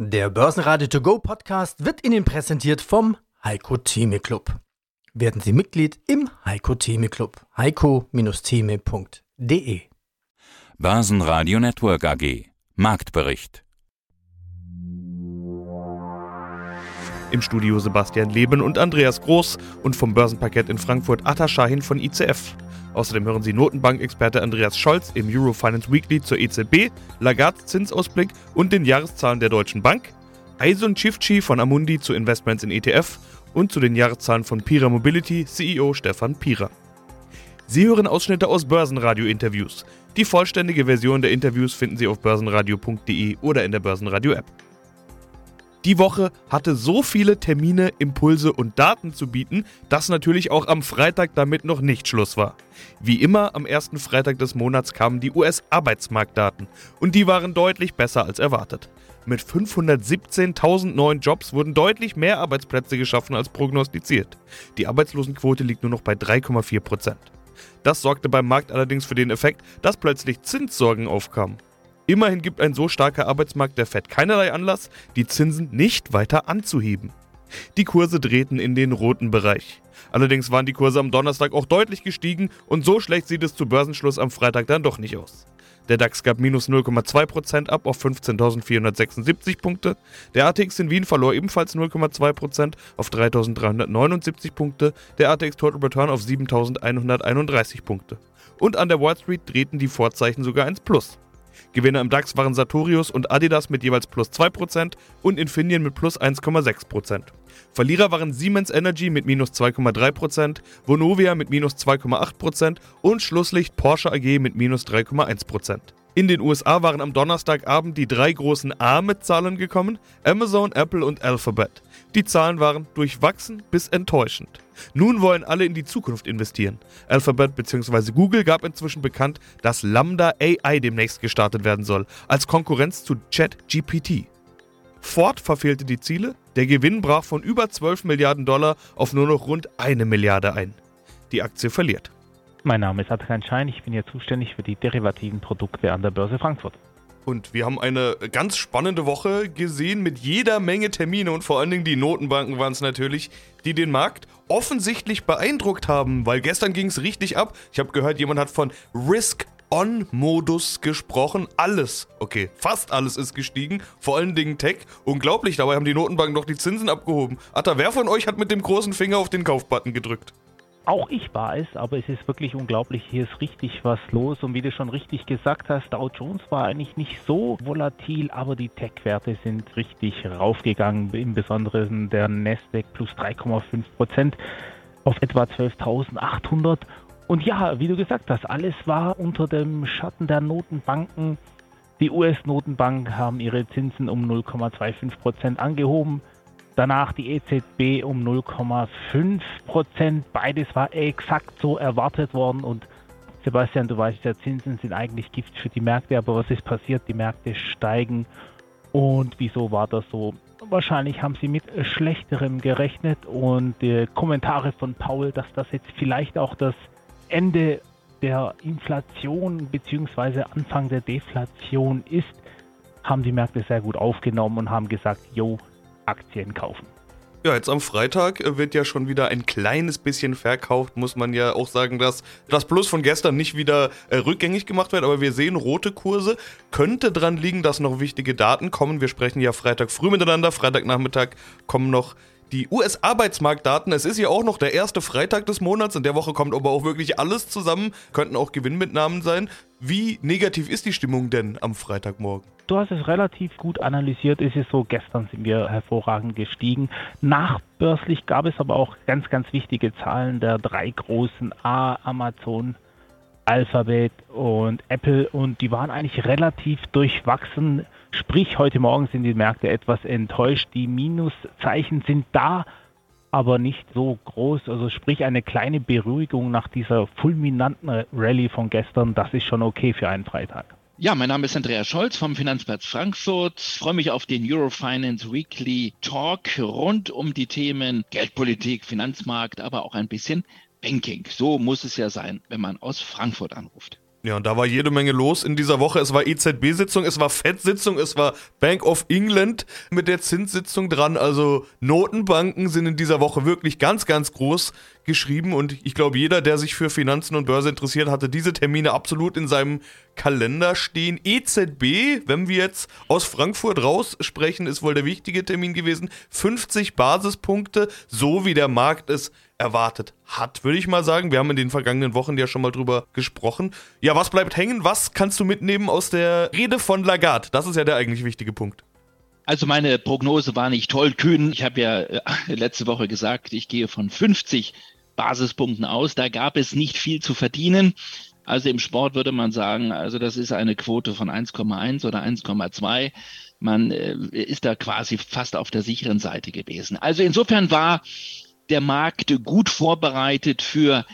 Der Börsenradio To Go Podcast wird Ihnen präsentiert vom Heiko Theme Club. Werden Sie Mitglied im Heiko Theme Club. heiko-theme.de Börsenradio Network AG Marktbericht Im Studio Sebastian Leben und Andreas Groß und vom Börsenparkett in Frankfurt Atta Shahin von ICF. Außerdem hören Sie Notenbankexperte Andreas Scholz im Eurofinance Weekly zur EZB, Lagarde Zinsausblick und den Jahreszahlen der Deutschen Bank, Aisun Chifchi von Amundi zu Investments in ETF und zu den Jahreszahlen von Pira Mobility CEO Stefan Pira. Sie hören Ausschnitte aus Börsenradio-Interviews. Die vollständige Version der Interviews finden Sie auf börsenradio.de oder in der Börsenradio-App. Die Woche hatte so viele Termine, Impulse und Daten zu bieten, dass natürlich auch am Freitag damit noch nicht Schluss war. Wie immer am ersten Freitag des Monats kamen die US-Arbeitsmarktdaten und die waren deutlich besser als erwartet. Mit 517.000 neuen Jobs wurden deutlich mehr Arbeitsplätze geschaffen als prognostiziert. Die Arbeitslosenquote liegt nur noch bei 3,4 Prozent. Das sorgte beim Markt allerdings für den Effekt, dass plötzlich Zinssorgen aufkamen. Immerhin gibt ein so starker Arbeitsmarkt der Fed keinerlei Anlass, die Zinsen nicht weiter anzuheben. Die Kurse drehten in den roten Bereich. Allerdings waren die Kurse am Donnerstag auch deutlich gestiegen und so schlecht sieht es zu Börsenschluss am Freitag dann doch nicht aus. Der DAX gab minus 0,2% ab auf 15.476 Punkte. Der ATX in Wien verlor ebenfalls 0,2% auf 3.379 Punkte. Der ATX Total Return auf 7.131 Punkte. Und an der Wall Street drehten die Vorzeichen sogar ins Plus. Gewinner im DAX waren Sartorius und Adidas mit jeweils plus 2% und Infineon mit plus 1,6%. Verlierer waren Siemens Energy mit minus 2,3%, Vonovia mit minus 2,8% und Schlusslicht Porsche AG mit minus 3,1%. In den USA waren am Donnerstagabend die drei großen A mit Zahlen gekommen, Amazon, Apple und Alphabet. Die Zahlen waren durchwachsen bis enttäuschend. Nun wollen alle in die Zukunft investieren. Alphabet bzw. Google gab inzwischen bekannt, dass Lambda AI demnächst gestartet werden soll, als Konkurrenz zu ChatGPT. Ford verfehlte die Ziele, der Gewinn brach von über 12 Milliarden Dollar auf nur noch rund eine Milliarde ein. Die Aktie verliert. Mein Name ist Adrian Schein, ich bin hier zuständig für die derivativen Produkte an der Börse Frankfurt. Und wir haben eine ganz spannende Woche gesehen mit jeder Menge Termine und vor allen Dingen die Notenbanken waren es natürlich, die den Markt offensichtlich beeindruckt haben, weil gestern ging es richtig ab. Ich habe gehört, jemand hat von Risk On-Modus gesprochen. Alles, okay, fast alles ist gestiegen. Vor allen Dingen Tech. Unglaublich, dabei haben die Notenbanken doch die Zinsen abgehoben. Atta, wer von euch hat mit dem großen Finger auf den Kaufbutton gedrückt? Auch ich war es, aber es ist wirklich unglaublich. Hier ist richtig was los. Und wie du schon richtig gesagt hast, Dow Jones war eigentlich nicht so volatil, aber die Tech-Werte sind richtig raufgegangen. Im Besonderen der Nasdaq plus 3,5 Prozent auf etwa 12.800. Und ja, wie du gesagt hast, alles war unter dem Schatten der Notenbanken. Die US-Notenbank haben ihre Zinsen um 0,25 Prozent angehoben. Danach die EZB um 0,5 Prozent. Beides war exakt so erwartet worden. Und Sebastian, du weißt ja, Zinsen sind eigentlich Gift für die Märkte. Aber was ist passiert? Die Märkte steigen. Und wieso war das so? Wahrscheinlich haben sie mit Schlechterem gerechnet. Und die Kommentare von Paul, dass das jetzt vielleicht auch das Ende der Inflation bzw. Anfang der Deflation ist, haben die Märkte sehr gut aufgenommen und haben gesagt, yo, Aktien kaufen. Ja, jetzt am Freitag äh, wird ja schon wieder ein kleines bisschen verkauft. Muss man ja auch sagen, dass das Plus von gestern nicht wieder äh, rückgängig gemacht wird. Aber wir sehen rote Kurse. Könnte dran liegen, dass noch wichtige Daten kommen. Wir sprechen ja Freitag früh miteinander. Freitagnachmittag kommen noch die US-Arbeitsmarktdaten. Es ist ja auch noch der erste Freitag des Monats. In der Woche kommt aber auch wirklich alles zusammen. Könnten auch Gewinnmitnahmen sein. Wie negativ ist die Stimmung denn am Freitagmorgen? Du hast es relativ gut analysiert. Es ist so, gestern sind wir hervorragend gestiegen. Nachbörslich gab es aber auch ganz, ganz wichtige Zahlen der drei großen A, Amazon, Alphabet und Apple und die waren eigentlich relativ durchwachsen. Sprich, heute Morgen sind die Märkte etwas enttäuscht. Die Minuszeichen sind da, aber nicht so groß. Also sprich eine kleine Beruhigung nach dieser fulminanten Rallye von gestern. Das ist schon okay für einen Freitag. Ja, mein Name ist Andreas Scholz vom Finanzplatz Frankfurt. Ich freue mich auf den Eurofinance Weekly Talk rund um die Themen Geldpolitik, Finanzmarkt, aber auch ein bisschen Banking. So muss es ja sein, wenn man aus Frankfurt anruft. Ja, und da war jede Menge los in dieser Woche. Es war EZB-Sitzung, es war FED-Sitzung, es war Bank of England mit der Zinssitzung dran. Also Notenbanken sind in dieser Woche wirklich ganz, ganz groß geschrieben. Und ich glaube, jeder, der sich für Finanzen und Börse interessiert, hatte diese Termine absolut in seinem Kalender stehen. EZB, wenn wir jetzt aus Frankfurt raus sprechen, ist wohl der wichtige Termin gewesen. 50 Basispunkte, so wie der Markt es erwartet hat, würde ich mal sagen. Wir haben in den vergangenen Wochen ja schon mal drüber gesprochen. Ja, was bleibt hängen? Was kannst du mitnehmen aus der Rede von Lagarde? Das ist ja der eigentlich wichtige Punkt. Also meine Prognose war nicht toll kühn. Ich habe ja äh, letzte Woche gesagt, ich gehe von 50 Basispunkten aus. Da gab es nicht viel zu verdienen. Also im Sport würde man sagen, also das ist eine Quote von 1,1 oder 1,2. Man äh, ist da quasi fast auf der sicheren Seite gewesen. Also insofern war der Markt gut vorbereitet für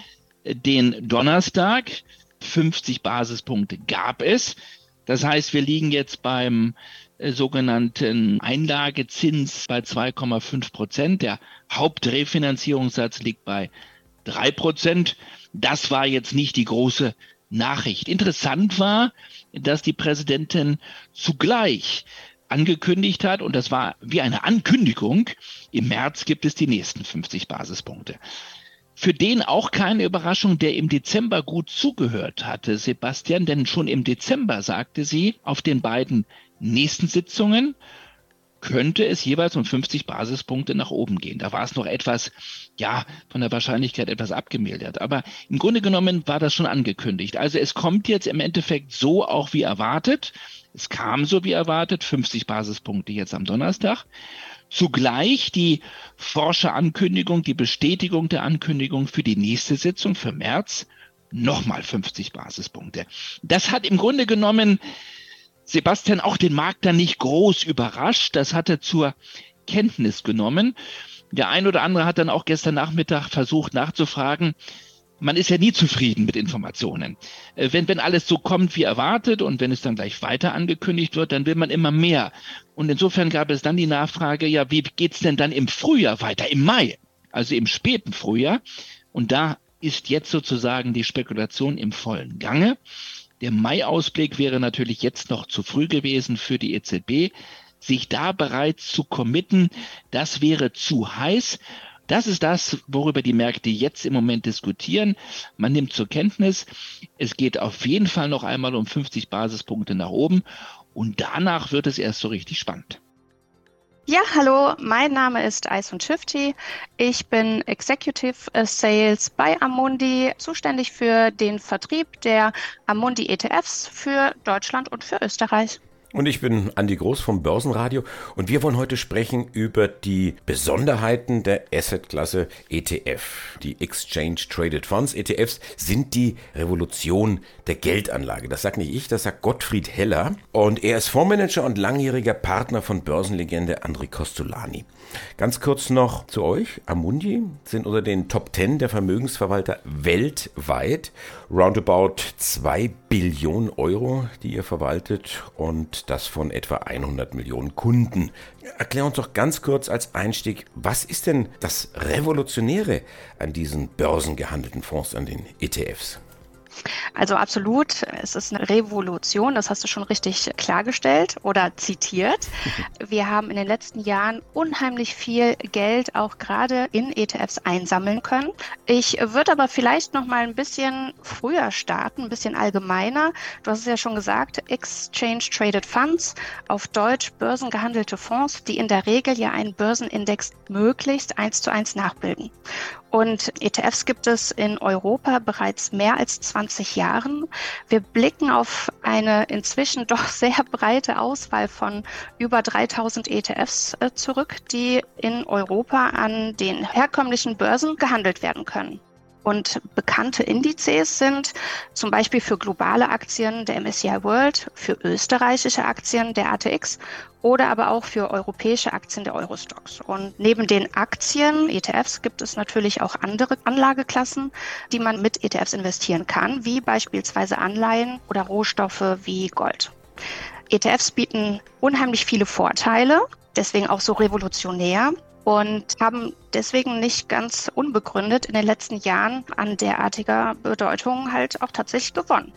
den Donnerstag. 50 Basispunkte gab es. Das heißt, wir liegen jetzt beim äh, sogenannten Einlagezins bei 2,5 Prozent. Der Hauptrefinanzierungssatz liegt bei 3 Prozent. Das war jetzt nicht die große Nachricht. Interessant war, dass die Präsidentin zugleich angekündigt hat, und das war wie eine Ankündigung, im März gibt es die nächsten 50 Basispunkte. Für den auch keine Überraschung, der im Dezember gut zugehört hatte, Sebastian, denn schon im Dezember sagte sie, auf den beiden nächsten Sitzungen könnte es jeweils um 50 Basispunkte nach oben gehen. Da war es noch etwas, ja, von der Wahrscheinlichkeit etwas abgemildert. Aber im Grunde genommen war das schon angekündigt. Also es kommt jetzt im Endeffekt so auch wie erwartet. Es kam so wie erwartet, 50 Basispunkte jetzt am Donnerstag. Zugleich die Forscherankündigung, die Bestätigung der Ankündigung für die nächste Sitzung für März nochmal 50 Basispunkte. Das hat im Grunde genommen Sebastian auch den Markt dann nicht groß überrascht. Das hat er zur Kenntnis genommen. Der ein oder andere hat dann auch gestern Nachmittag versucht nachzufragen, man ist ja nie zufrieden mit Informationen. Äh, wenn, wenn alles so kommt wie erwartet und wenn es dann gleich weiter angekündigt wird, dann will man immer mehr. Und insofern gab es dann die Nachfrage, ja, wie geht's denn dann im Frühjahr weiter, im Mai, also im späten Frühjahr? Und da ist jetzt sozusagen die Spekulation im vollen Gange. Der Mai-Ausblick wäre natürlich jetzt noch zu früh gewesen für die EZB. Sich da bereits zu committen, das wäre zu heiß. Das ist das, worüber die Märkte jetzt im Moment diskutieren. Man nimmt zur Kenntnis, es geht auf jeden Fall noch einmal um 50 Basispunkte nach oben und danach wird es erst so richtig spannend. Ja, hallo, mein Name ist Ison Shifty. Ich bin Executive Sales bei Amundi, zuständig für den Vertrieb der Amundi ETFs für Deutschland und für Österreich. Und ich bin Andi Groß vom Börsenradio und wir wollen heute sprechen über die Besonderheiten der Assetklasse ETF. Die Exchange Traded Funds ETFs sind die Revolution der Geldanlage. Das sagt nicht ich, das sagt Gottfried Heller und er ist Fondsmanager und langjähriger Partner von Börsenlegende André Costolani. Ganz kurz noch zu euch. Amundi sind unter den Top 10 der Vermögensverwalter weltweit. Roundabout 2 Billionen Euro, die ihr verwaltet das von etwa 100 Millionen Kunden. Erklär uns doch ganz kurz als Einstieg, was ist denn das Revolutionäre an diesen börsengehandelten Fonds, an den ETFs? Also absolut, es ist eine Revolution, das hast du schon richtig klargestellt oder zitiert. Wir haben in den letzten Jahren unheimlich viel Geld auch gerade in ETFs einsammeln können. Ich würde aber vielleicht noch mal ein bisschen früher starten, ein bisschen allgemeiner. Du hast es ja schon gesagt, Exchange Traded Funds, auf Deutsch börsengehandelte Fonds, die in der Regel ja einen Börsenindex möglichst eins zu eins nachbilden. Und ETFs gibt es in Europa bereits mehr als 20 Jahren. Wir blicken auf eine inzwischen doch sehr breite Auswahl von über 3000 ETFs äh, zurück, die in Europa an den herkömmlichen Börsen gehandelt werden können. Und bekannte Indizes sind zum Beispiel für globale Aktien der MSCI World, für österreichische Aktien der ATX oder aber auch für europäische Aktien der Eurostox. Und neben den Aktien, ETFs, gibt es natürlich auch andere Anlageklassen, die man mit ETFs investieren kann, wie beispielsweise Anleihen oder Rohstoffe wie Gold. ETFs bieten unheimlich viele Vorteile, deswegen auch so revolutionär. Und haben deswegen nicht ganz unbegründet in den letzten Jahren an derartiger Bedeutung halt auch tatsächlich gewonnen.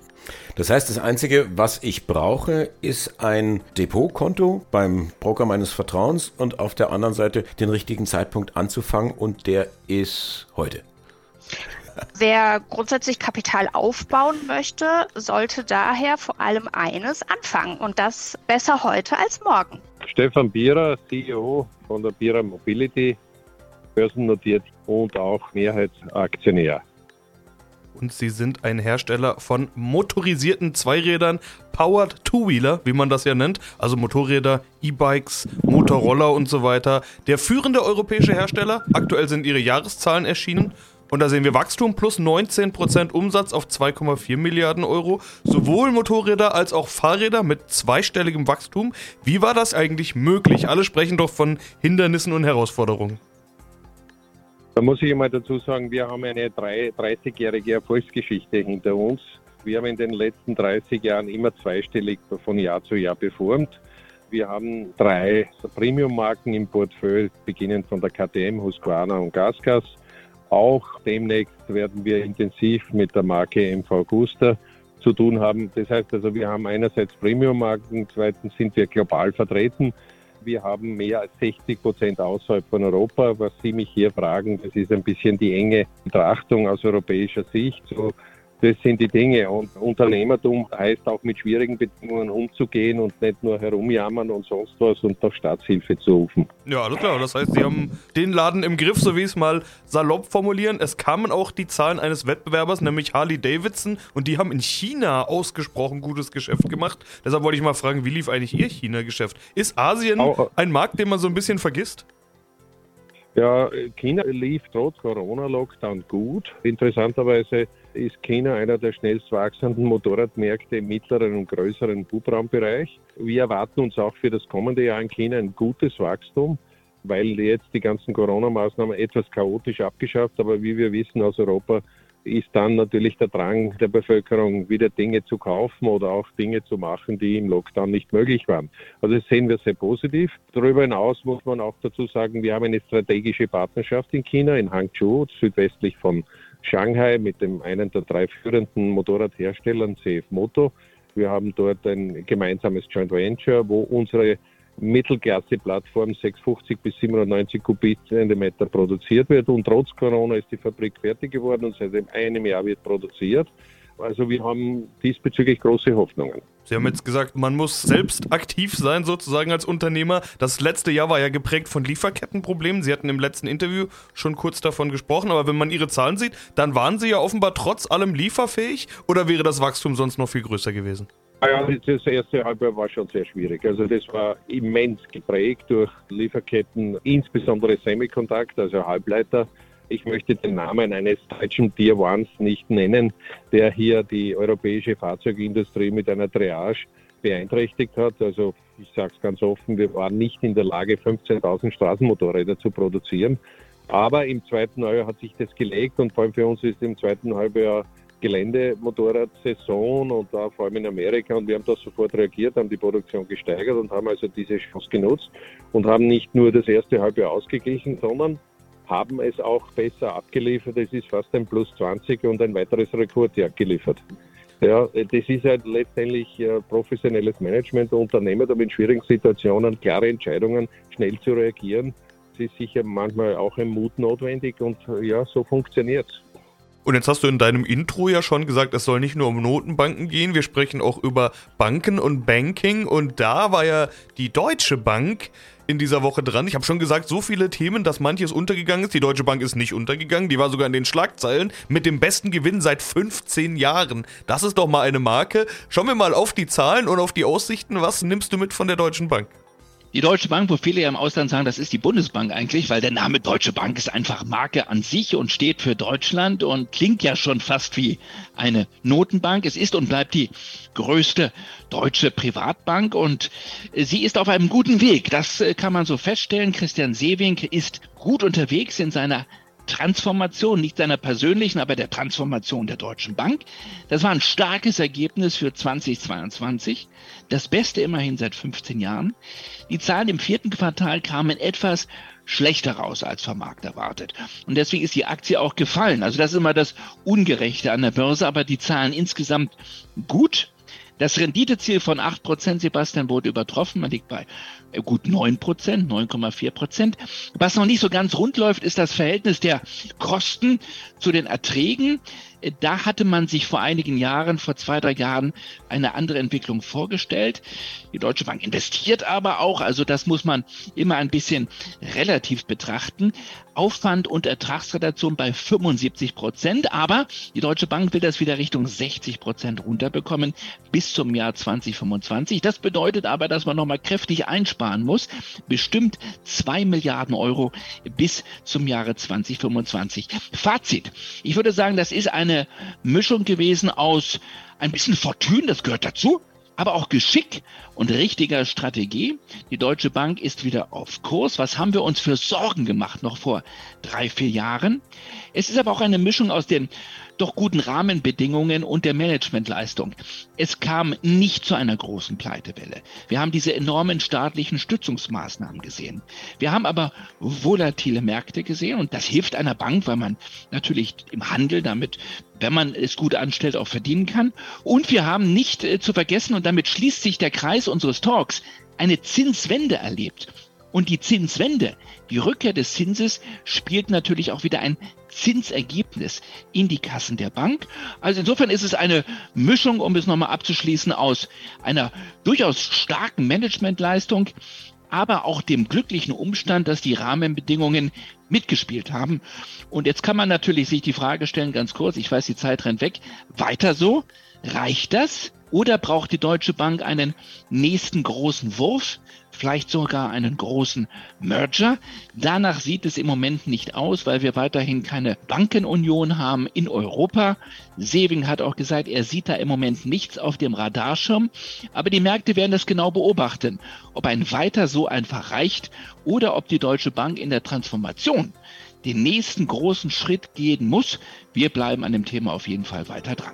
Das heißt, das Einzige, was ich brauche, ist ein Depotkonto beim Broker meines Vertrauens und auf der anderen Seite den richtigen Zeitpunkt anzufangen und der ist heute. Wer grundsätzlich Kapital aufbauen möchte, sollte daher vor allem eines anfangen und das besser heute als morgen. Stefan Bierer, CEO von der Bierer Mobility, börsennotiert und auch Mehrheitsaktionär. Und sie sind ein Hersteller von motorisierten Zweirädern, Powered Two-Wheeler, wie man das ja nennt, also Motorräder, E-Bikes, Motorroller und so weiter. Der führende europäische Hersteller, aktuell sind ihre Jahreszahlen erschienen und da sehen wir Wachstum plus 19% Umsatz auf 2,4 Milliarden Euro. Sowohl Motorräder als auch Fahrräder mit zweistelligem Wachstum. Wie war das eigentlich möglich? Alle sprechen doch von Hindernissen und Herausforderungen. Da muss ich einmal dazu sagen, wir haben eine 30-jährige Erfolgsgeschichte hinter uns. Wir haben in den letzten 30 Jahren immer zweistellig von Jahr zu Jahr performt. Wir haben drei Premium-Marken im Portfolio, beginnend von der KTM, Husqvarna und Gasgas. Auch demnächst werden wir intensiv mit der Marke MV Guster zu tun haben. Das heißt also, wir haben einerseits Premium-Marken, zweitens sind wir global vertreten. Wir haben mehr als 60 Prozent außerhalb von Europa. Was Sie mich hier fragen, das ist ein bisschen die enge Betrachtung aus europäischer Sicht. So das sind die Dinge. Und Unternehmertum heißt auch mit schwierigen Bedingungen umzugehen und nicht nur herumjammern und sonst was und nach Staatshilfe zu rufen. Ja, alles klar. Das heißt, Sie haben den Laden im Griff, so wie es mal salopp formulieren. Es kamen auch die Zahlen eines Wettbewerbers, nämlich Harley Davidson, und die haben in China ausgesprochen gutes Geschäft gemacht. Deshalb wollte ich mal fragen, wie lief eigentlich Ihr China-Geschäft? Ist Asien ein Markt, den man so ein bisschen vergisst? Ja, China lief trotz Corona-Lockdown gut. Interessanterweise ist China einer der schnellst wachsenden Motorradmärkte im mittleren und größeren Hubraumbereich. Wir erwarten uns auch für das kommende Jahr in China ein gutes Wachstum, weil jetzt die ganzen Corona-Maßnahmen etwas chaotisch abgeschafft, aber wie wir wissen aus Europa ist dann natürlich der Drang der Bevölkerung, wieder Dinge zu kaufen oder auch Dinge zu machen, die im Lockdown nicht möglich waren. Also das sehen wir sehr positiv. Darüber hinaus muss man auch dazu sagen, wir haben eine strategische Partnerschaft in China, in Hangzhou, südwestlich von Shanghai mit dem einen der drei führenden Motorradherstellern, CF Moto. Wir haben dort ein gemeinsames Joint Venture, wo unsere Mittelklasse-Plattform 650 bis 790 Kubikzentimeter produziert wird. Und trotz Corona ist die Fabrik fertig geworden und seit einem Jahr wird produziert. Also wir haben diesbezüglich große Hoffnungen. Sie haben jetzt gesagt, man muss selbst aktiv sein, sozusagen als Unternehmer. Das letzte Jahr war ja geprägt von Lieferkettenproblemen. Sie hatten im letzten Interview schon kurz davon gesprochen, aber wenn man Ihre Zahlen sieht, dann waren Sie ja offenbar trotz allem lieferfähig oder wäre das Wachstum sonst noch viel größer gewesen? Ah ja, das erste Halbjahr war schon sehr schwierig. Also das war immens geprägt durch Lieferketten, insbesondere Semiconductor, also Halbleiter. Ich möchte den Namen eines deutschen Tier Ones nicht nennen, der hier die europäische Fahrzeugindustrie mit einer Triage beeinträchtigt hat. Also ich sage es ganz offen, wir waren nicht in der Lage, 15.000 Straßenmotorräder zu produzieren. Aber im zweiten Halbjahr hat sich das gelegt und vor allem für uns ist im zweiten Halbjahr Geländemotorradsaison und da vor allem in Amerika und wir haben da sofort reagiert, haben die Produktion gesteigert und haben also diese Chance genutzt und haben nicht nur das erste Halbjahr ausgeglichen, sondern haben es auch besser abgeliefert. Es ist fast ein Plus 20 und ein weiteres Rekordjahr geliefert. Ja, das ist halt letztendlich professionelles Management der Unternehmer, um in schwierigen Situationen klare Entscheidungen schnell zu reagieren. Es ist sicher manchmal auch ein Mut notwendig und ja, so funktioniert es. Und jetzt hast du in deinem Intro ja schon gesagt, es soll nicht nur um Notenbanken gehen, wir sprechen auch über Banken und Banking und da war ja die Deutsche Bank in dieser Woche dran. Ich habe schon gesagt, so viele Themen, dass manches untergegangen ist. Die Deutsche Bank ist nicht untergegangen, die war sogar in den Schlagzeilen mit dem besten Gewinn seit 15 Jahren. Das ist doch mal eine Marke. Schauen wir mal auf die Zahlen und auf die Aussichten. Was nimmst du mit von der Deutschen Bank? Die Deutsche Bank, wo viele ja im Ausland sagen, das ist die Bundesbank eigentlich, weil der Name Deutsche Bank ist einfach Marke an sich und steht für Deutschland und klingt ja schon fast wie eine Notenbank. Es ist und bleibt die größte deutsche Privatbank und sie ist auf einem guten Weg. Das kann man so feststellen. Christian Sewing ist gut unterwegs in seiner Transformation, nicht seiner persönlichen, aber der Transformation der Deutschen Bank. Das war ein starkes Ergebnis für 2022. Das Beste immerhin seit 15 Jahren. Die Zahlen im vierten Quartal kamen etwas schlechter raus als vom Markt erwartet. Und deswegen ist die Aktie auch gefallen. Also das ist immer das Ungerechte an der Börse, aber die Zahlen insgesamt gut. Das Renditeziel von 8%, Sebastian, wurde übertroffen. Man liegt bei äh, gut 9 Prozent, 9,4 Prozent. Was noch nicht so ganz rund läuft, ist das Verhältnis der Kosten zu den Erträgen. Äh, da hatte man sich vor einigen Jahren, vor zwei, drei Jahren, eine andere Entwicklung vorgestellt. Die Deutsche Bank investiert aber auch, also das muss man immer ein bisschen relativ betrachten. Aufwand und Ertragsredaktion bei 75 Prozent, aber die Deutsche Bank will das wieder Richtung 60 Prozent runterbekommen bis zum Jahr 2025. Das bedeutet aber, dass man nochmal kräftig einsparen muss. Bestimmt zwei Milliarden Euro bis zum Jahre 2025. Fazit. Ich würde sagen, das ist eine Mischung gewesen aus ein bisschen Fortune, das gehört dazu aber auch Geschick und richtiger Strategie. Die Deutsche Bank ist wieder auf Kurs. Was haben wir uns für Sorgen gemacht noch vor drei, vier Jahren? Es ist aber auch eine Mischung aus den doch guten Rahmenbedingungen und der Managementleistung. Es kam nicht zu einer großen Pleitewelle. Wir haben diese enormen staatlichen Stützungsmaßnahmen gesehen. Wir haben aber volatile Märkte gesehen und das hilft einer Bank, weil man natürlich im Handel damit, wenn man es gut anstellt, auch verdienen kann. Und wir haben nicht äh, zu vergessen, und damit schließt sich der Kreis unseres Talks, eine Zinswende erlebt. Und die Zinswende, die Rückkehr des Zinses, spielt natürlich auch wieder ein Zinsergebnis in die Kassen der Bank. Also insofern ist es eine Mischung, um es nochmal abzuschließen, aus einer durchaus starken Managementleistung, aber auch dem glücklichen Umstand, dass die Rahmenbedingungen mitgespielt haben. Und jetzt kann man natürlich sich die Frage stellen, ganz kurz, ich weiß, die Zeit rennt weg, weiter so? Reicht das? Oder braucht die Deutsche Bank einen nächsten großen Wurf? vielleicht sogar einen großen Merger. Danach sieht es im Moment nicht aus, weil wir weiterhin keine Bankenunion haben in Europa. Seving hat auch gesagt, er sieht da im Moment nichts auf dem Radarschirm. Aber die Märkte werden das genau beobachten, ob ein weiter so einfach reicht oder ob die Deutsche Bank in der Transformation den nächsten großen Schritt gehen muss. Wir bleiben an dem Thema auf jeden Fall weiter dran.